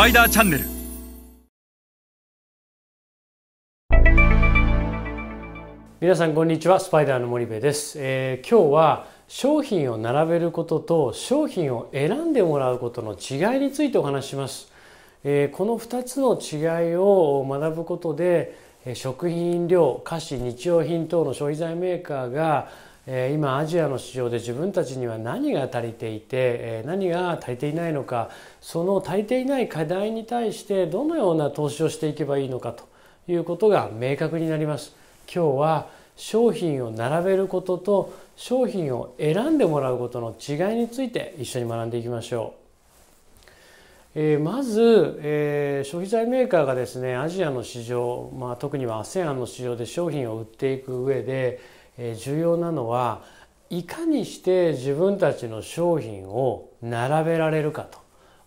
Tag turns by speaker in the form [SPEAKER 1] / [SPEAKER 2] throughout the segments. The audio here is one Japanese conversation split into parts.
[SPEAKER 1] パイダーチャンネル
[SPEAKER 2] 皆さんこんにちは。スパイダーの森部です、えー、今日は商品を並べることと商品を選んでもらうことの違いについてお話しします、えー、この2つの違いを学ぶことで食品飲料菓子日用品等の消費財メーカーが今アジアの市場で自分たちには何が足りていて何が足りていないのかその足りていない課題に対してどのような投資をしていけばいいのかということが明確になります。今日は商品を並べることと商品を選んでもらうことの違いについて一緒に学んでいきましょう、えー、まず、えー、消費財メーカーがですねアジアの市場、まあ、特には ASEAN の市場で商品を売っていく上で重要なのはいかにして自分たちの商品を並べられるか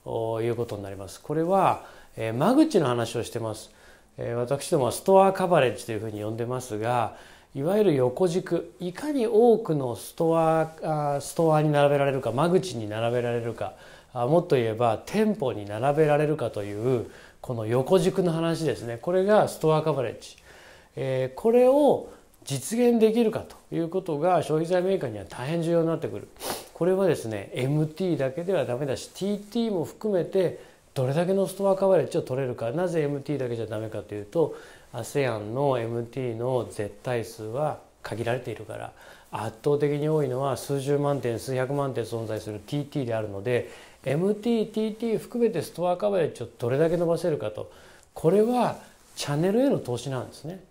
[SPEAKER 2] ということになります。これは間口の話をしてます。私どもはストアカバレッジというふうに呼んでますがいわゆる横軸いかに多くのストアストアに並べられるか間口に並べられるかもっと言えば店舗に並べられるかというこの横軸の話ですねこれがストアカバレッジこれを実現できるかということが消費財メーカーには大変重要になってくる。これはですね MT だけではダメだし TT も含めてどれだけのストアカバレッジを取れるか。なぜ MT だけじゃダメかというと ASEAN の MT の絶対数は限られているから。圧倒的に多いのは数十万点数百万点存在する TT であるので MTTT 含めてストアカバレッジをどれだけ伸ばせるかと。これはチャンネルへの投資なんですね。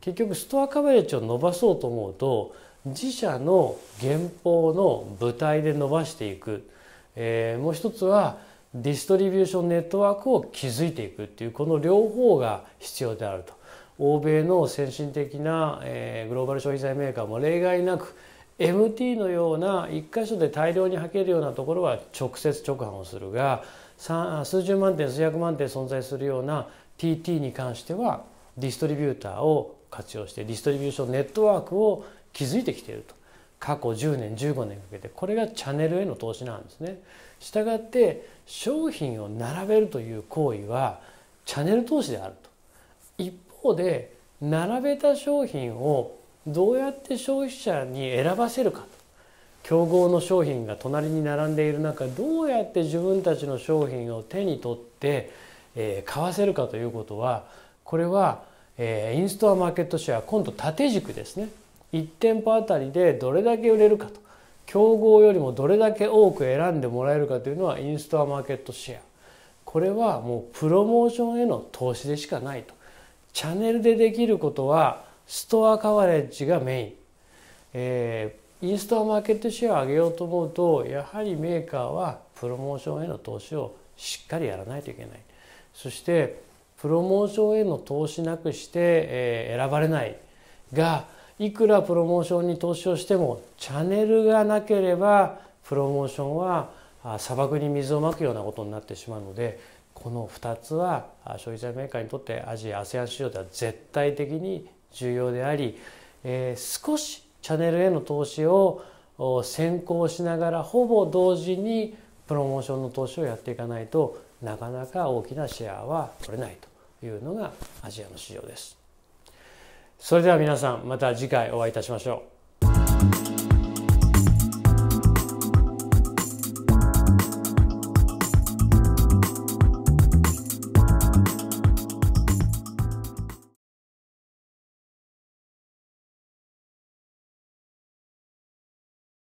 [SPEAKER 2] 結局ストアカバレッジを伸ばそうと思うと自社の原稿の舞台で伸ばしていく、えー、もう一つはディストリビューションネットワークを築いていくっていうこの両方が必要であると。欧米の先進的な、えー、グローバル消費財メーカーも例外なく MT のような一箇所で大量に履けるようなところは直接直販をするが数十万点数百万点存在するような TT に関してはディストリビューターを活用してディストリビューションネットワークを築いてきていると過去10年15年かけてこれがチャンネルへの投資なんですね。したがって商品を並べるという行為はチャンネル投資であると。一方で並べた商品をどうやって消費者に選ばせるかと競合の商品が隣に並んでいる中どうやって自分たちの商品を手に取って、えー、買わせるかということはこれはえ、インストアマーケットシェア今度縦軸ですね。1店舗あたりでどれだけ売れるかと。競合よりもどれだけ多く選んでもらえるかというのはインストアマーケットシェア。これはもうプロモーションへの投資でしかないと。チャンネルでできることはストアカバレッジがメイン、えー、インストアマーケットシェアを上げようと思うとやはりメーカーはプロモーションへの投資をしっかりやらないといけない。そしてプロモーションへの投資なくして、え選ばれないがいくらプロモーションに投資をしてもチャンネルがなければプロモーションは砂漠に水をまくようなことになってしまうのでこの2つは消費者メーカーにとってアジア ASEAN 市場では絶対的に重要であり、えー、少しチャンネルへの投資を先行しながらほぼ同時にプロモーションの投資をやっていかないとなかなか大きなシェアは取れないというのがアジアの市場です。それでは皆さんまた次回お会いいたしましょう。